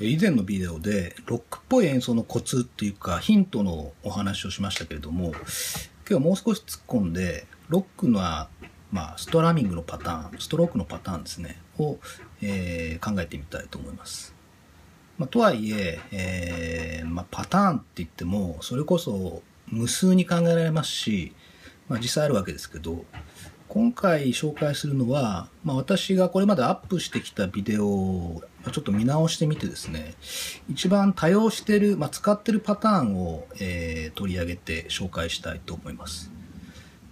以前のビデオでロックっぽい演奏のコツっていうかヒントのお話をしましたけれども今日はもう少し突っ込んでロックのは、まあ、ストラミングのパターンストロークのパターンですねを、えー、考えてみたいと思います。まあ、とはいええー、まあ、パターンって言ってもそれこそ無数に考えられますし、まあ、実際あるわけですけど今回紹介するのは、まあ、私がこれまでアップしてきたビデオをちょっと見直してみてですね、一番多用してる、まあ、使ってるパターンを、えー、取り上げて紹介したいと思います。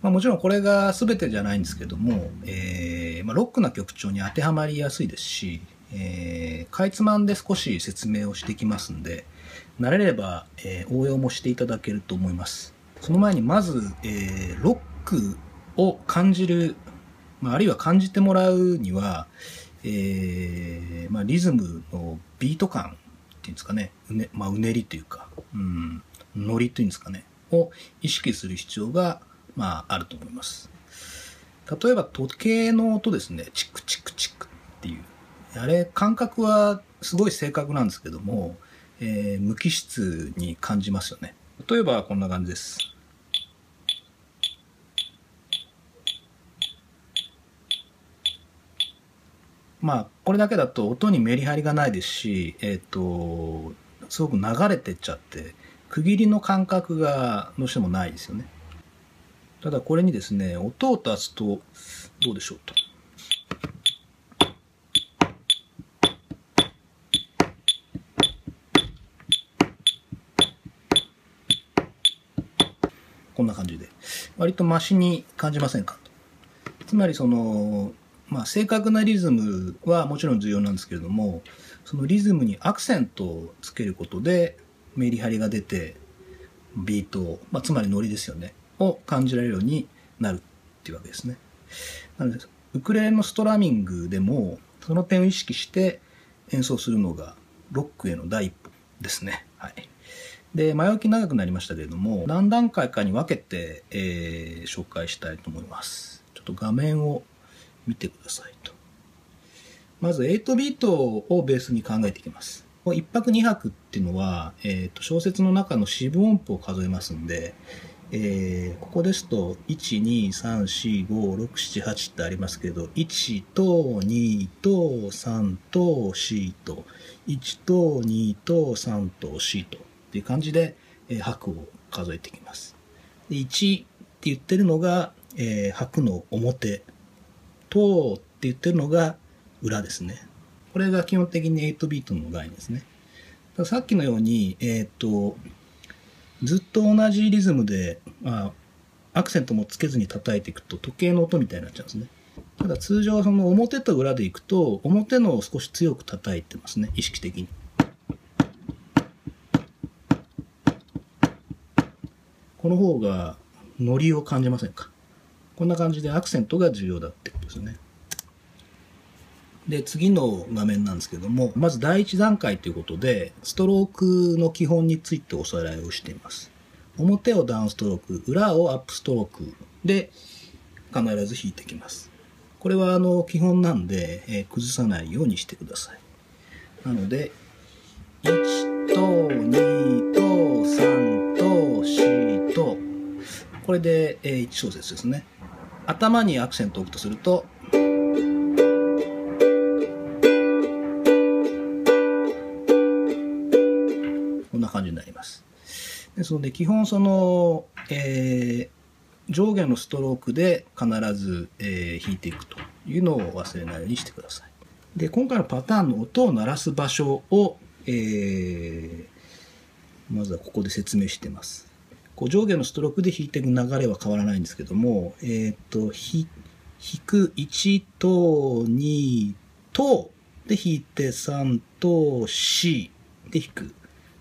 まあ、もちろんこれが全てじゃないんですけども、えーまあ、ロックな曲調に当てはまりやすいですし、えー、かいつまんで少し説明をしてきますんで、慣れれば、えー、応用もしていただけると思います。その前にまず、えー、ロックを感じる、まあ、あるいは感じてもらうには、えー、まあ、リズムのビート感っていうんですかね、うねまあ、うねりというか、うん、ノリというんですかね、を意識する必要が、まあ、あると思います。例えば時計の音ですね、チクチクチクっていう。あれ、感覚はすごい正確なんですけども、えー、無機質に感じますよね。例えばこんな感じです。まあ、これだけだと音にメリハリがないですし、えっ、ー、と、すごく流れてっちゃって、区切りの感覚がどうしてもないですよね。ただこれにですね、音を足すと、どうでしょうと。こんな感じで。割とマシに感じませんか？つまりその、まあ、正確なリズムはもちろん重要なんですけれどもそのリズムにアクセントをつけることでメリハリが出てビート、まあ、つまりノリですよねを感じられるようになるっていうわけですね。なのでウクレレのストラミングでもその点を意識して演奏するのがロックへの第一歩ですね。はい。で、前置き長くなりましたけれども、何段階かに分けて、えー、紹介したいと思います。ちょっと画面を見てくださいと。まず8ビートをベースに考えていきます。1拍2拍っていうのは、えー、と小説の中の四分音符を数えますんで、えー、ここですと1234567ってありますけど1と2と3と4と1と2と3と4とっていう感じで、えー、拍を数えていきます。で1って言ってるのが、えー、拍の表とって言ってるのが裏ですね。これが基本的に8ビートの概念ですね。さっきのように、えっ、ー、と、ずっと同じリズムで、まあ、アクセントもつけずに叩いていくと時計の音みたいになっちゃうんですね。ただ通常その表と裏でいくと表のを少し強く叩いてますね、意識的に。この方がノリを感じませんか？こんな感じでアクセントが重要だってことですね。で、次の画面なんですけども、まず第一段階ということで、ストロークの基本についておさらいをしています。表をダウンストローク、裏をアップストロークで必ず弾いてきます。これはあの基本なんで、えー、崩さないようにしてください。なので、1と2と3と4と、これで、えー、1小節ですね。頭にアクセントを置くとすると、こんな感じになります。ですので、基本その、えー、上下のストロークで必ず、えー、弾いていくというのを忘れないようにしてください。で、今回のパターンの音を鳴らす場所を、えー、まずはここで説明してます。こう上下のストロークで弾いていく流れは変わらないんですけども、えっ、ー、と、弾く1と2とで弾いて3と4で弾くっ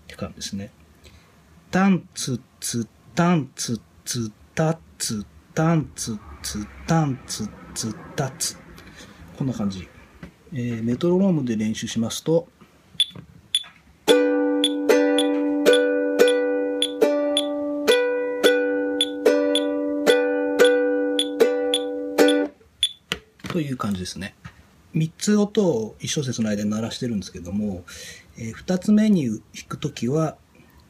て感じですね。タンツツタンツツタツタンツツタンツツタツ。こんな感じ。えー、メトロノームで練習しますと、という感じですね。3つ音を1小節の間に鳴らしてるんですけども、えー、2つ目に弾くときは、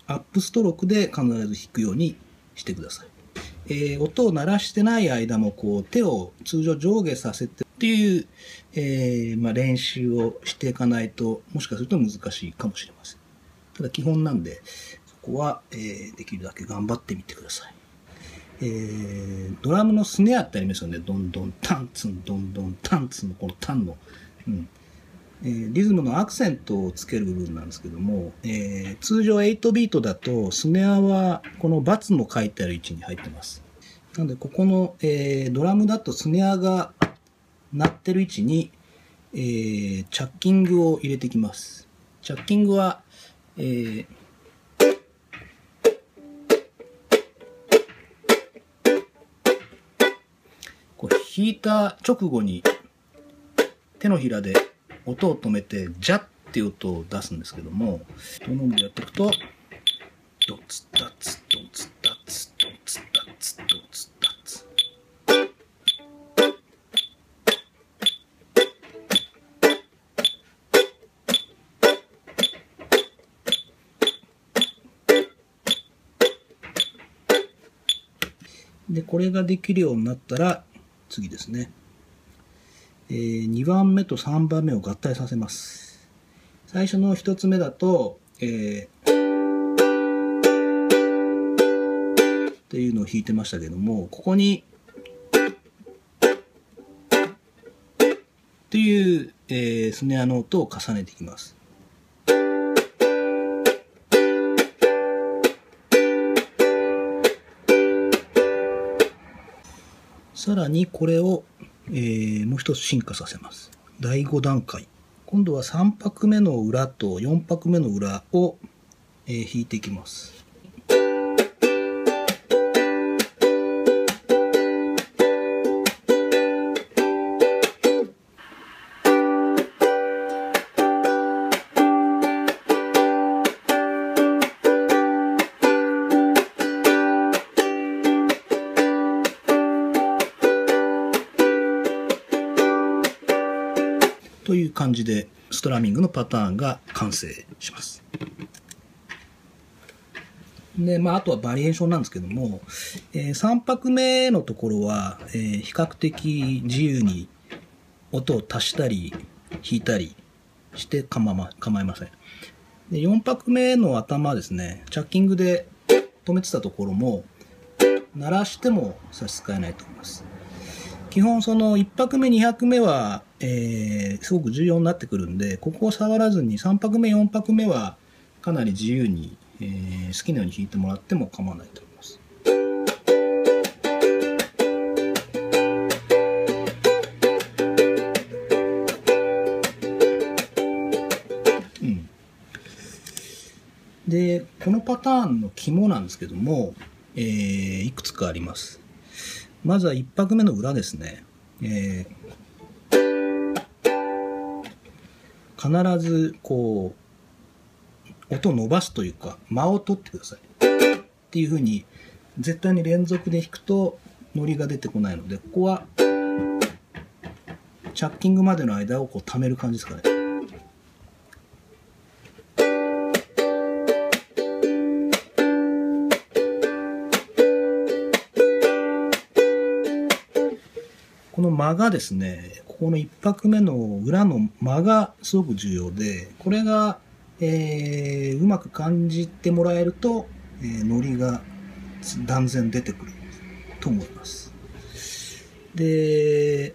アップストロークで必ず弾くようにしてください。えー、音を鳴らしてない間もこう手を通常上下させてっていう、えー、まあ、練習をしていかないともしかすると難しいかもしれません。ただ基本なんでそこは、え、できるだけ頑張ってみてください。えー、ドラムのスネアってありますよね。どんどんタンツン、どんどんタンツンのこのタンの。うんえー、リズムのアクセントをつける部分なんですけども、えー、通常8ビートだとスネアはこのバツの書いてある位置に入ってます。なのでここの、えー、ドラムだとスネアが鳴ってる位置に、えー、チャッキングを入れてきます。チャッキングは、えー、弾いた直後に手のひらで音を止めて、ジャッっていう音を出すんですけども、トノンでやっていくと、ドツダツドツダツドツダツドツダツ。で、これができるようになったら、次ですね。えー、2番目と3番目を合体させます。最初の1つ目だと、えー、っていうのを弾いてましたけども、ここに、っていう、えー、スネアの音を重ねていきます。さらにこれをえー、もう一つ進化させます。第5段階。今度は3拍目の裏と4拍目の裏を、えー、弾いていきます。という感じでストラミングのパターンが完成します。で、まあ、あとはバリエーションなんですけども、えー、3拍目のところは、えー、比較的自由に音を足したり弾いたりして構ま構いません。で、4拍目の頭ですね、チャッキングで止めてたところも、鳴らしても差し支えないと思います。基本その1拍目、2拍目は、えー、すごく重要になってくるんで、ここを触らずに3拍目、4拍目はかなり自由に、えー、好きなように弾いてもらっても構わないと思います。うん、で、このパターンの肝なんですけども、えー、いくつかあります。まずは1拍目の裏ですね。えー、必ずこう、音を伸ばすというか、間を取ってください。っていうふうに、絶対に連続で弾くと、ノリが出てこないので、ここは、チャッキングまでの間をこう溜める感じですかね。間がですね、ここの1拍目の裏の間がすごく重要で、これが、えー、うまく感じてもらえると、えー、ノリが断然出てくると思います。で、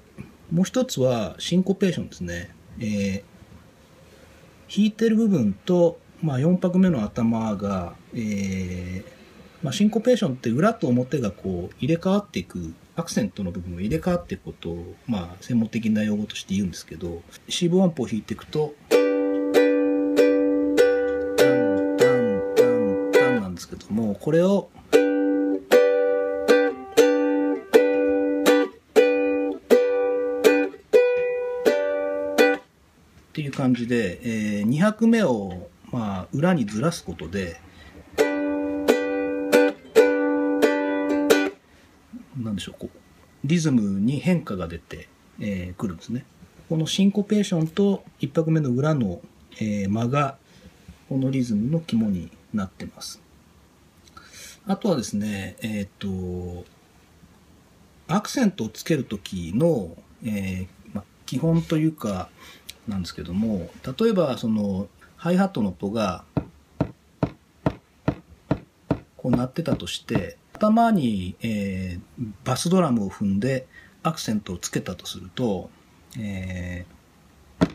もう一つはシンコペーションですね。えー、弾いてる部分と、まあ、4拍目の頭が、えーまあ、シンコペーションって裏と表がこう入れ替わっていくアクセントの部分を入れ替わっていくことを、まあ、専門的な用語として言うんですけど、四分音符を弾いていくと、タン、タン、タン、タンなんですけども、これを、っていう感じで、えー、2拍目を、まあ、裏にずらすことで、でしょう、こう、リズムに変化が出て、えー、くるんですね。このシンコペーションと1拍目の裏の、えー、間がこのリズムの肝になってます。あとはですね、えっ、ー、と、アクセントをつけるときの、えーま、基本というか、なんですけども、例えばそのハイハットの音がこう鳴ってたとして、頭に、えー、バスドラムを踏んでアクセントをつけたとすると、えー、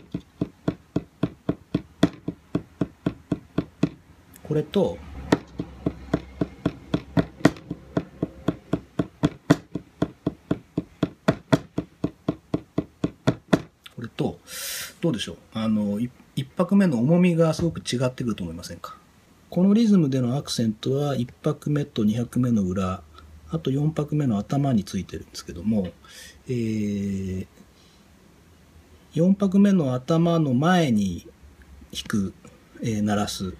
これと、これと、どうでしょう？あの、一拍目の重みがすごく違ってくると思いませんか？このリズムでのアクセントは1拍目と2拍目の裏、あと4拍目の頭についてるんですけども、えー、4拍目の頭の前に弾く、えー、鳴らす、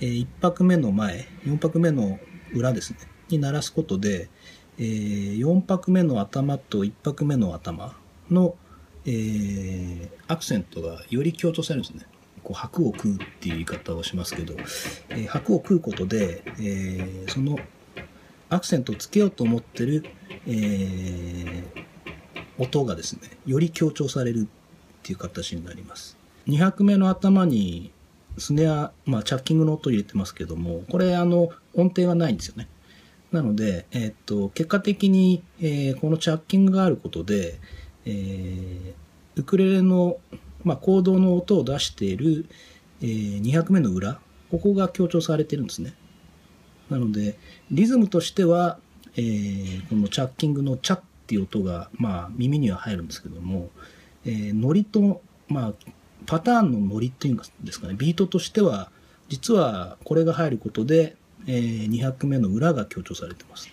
えー、1拍目の前、4拍目の裏ですね、に鳴らすことで、えー、4拍目の頭と1拍目の頭の、えー、アクセントがより強調されるんですね。こう白を食うっていう言い方をしますけど、えー、白を食うことで、えー、そのアクセントをつけようと思ってる、えー、音がですねより強調されるっていう形になります。2拍目の頭にスネア、まあ、チャッキングの音を入れてますけどもこれあの音程がないんですよね。なので、えー、っと結果的に、えー、このチャッキングがあることで、えー、ウクレレのまあ、行動の音を出している、えー、2拍目の裏、ここが強調されてるんですね。なので、リズムとしては、えー、このチャッキングのチャっていう音が、まあ、耳には入るんですけども、えー、ノリと、まあ、パターンのノリっていうんですかね、ビートとしては、実はこれが入ることで、えー、2拍目の裏が強調されてます。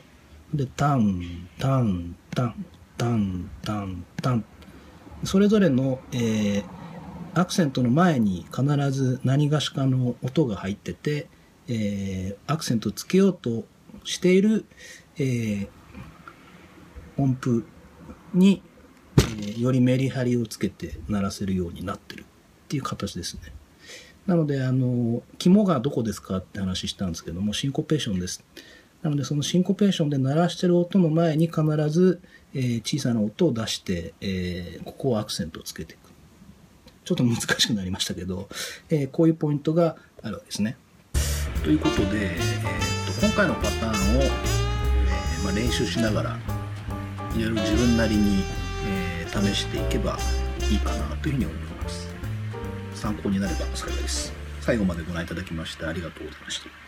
で、タン、タン、タン、タン、タン、タン。それぞれの、えー、アクセントの前に必ず何がしかの音が入ってて、えー、アクセントをつけようとしている、えー、音符に、えー、よりメリハリをつけて鳴らせるようになってるっていう形ですね。なので、あの、肝がどこですかって話したんですけども、シンコペーションです。なので、そのシンコペーションで鳴らしてる音の前に必ず、えー、小さな音を出して、えー、ここをアクセントをつけていく。ちょっと難しくなりましたけど、えー、こういうポイントがあるわけですね。ということで、えー、と今回のパターンを、えー、まあ、練習しながらいろいろ自分なりに、えー、試していけばいいかなというふうに思います。参考になれば幸いです。最後までご覧いただきましてありがとうございました。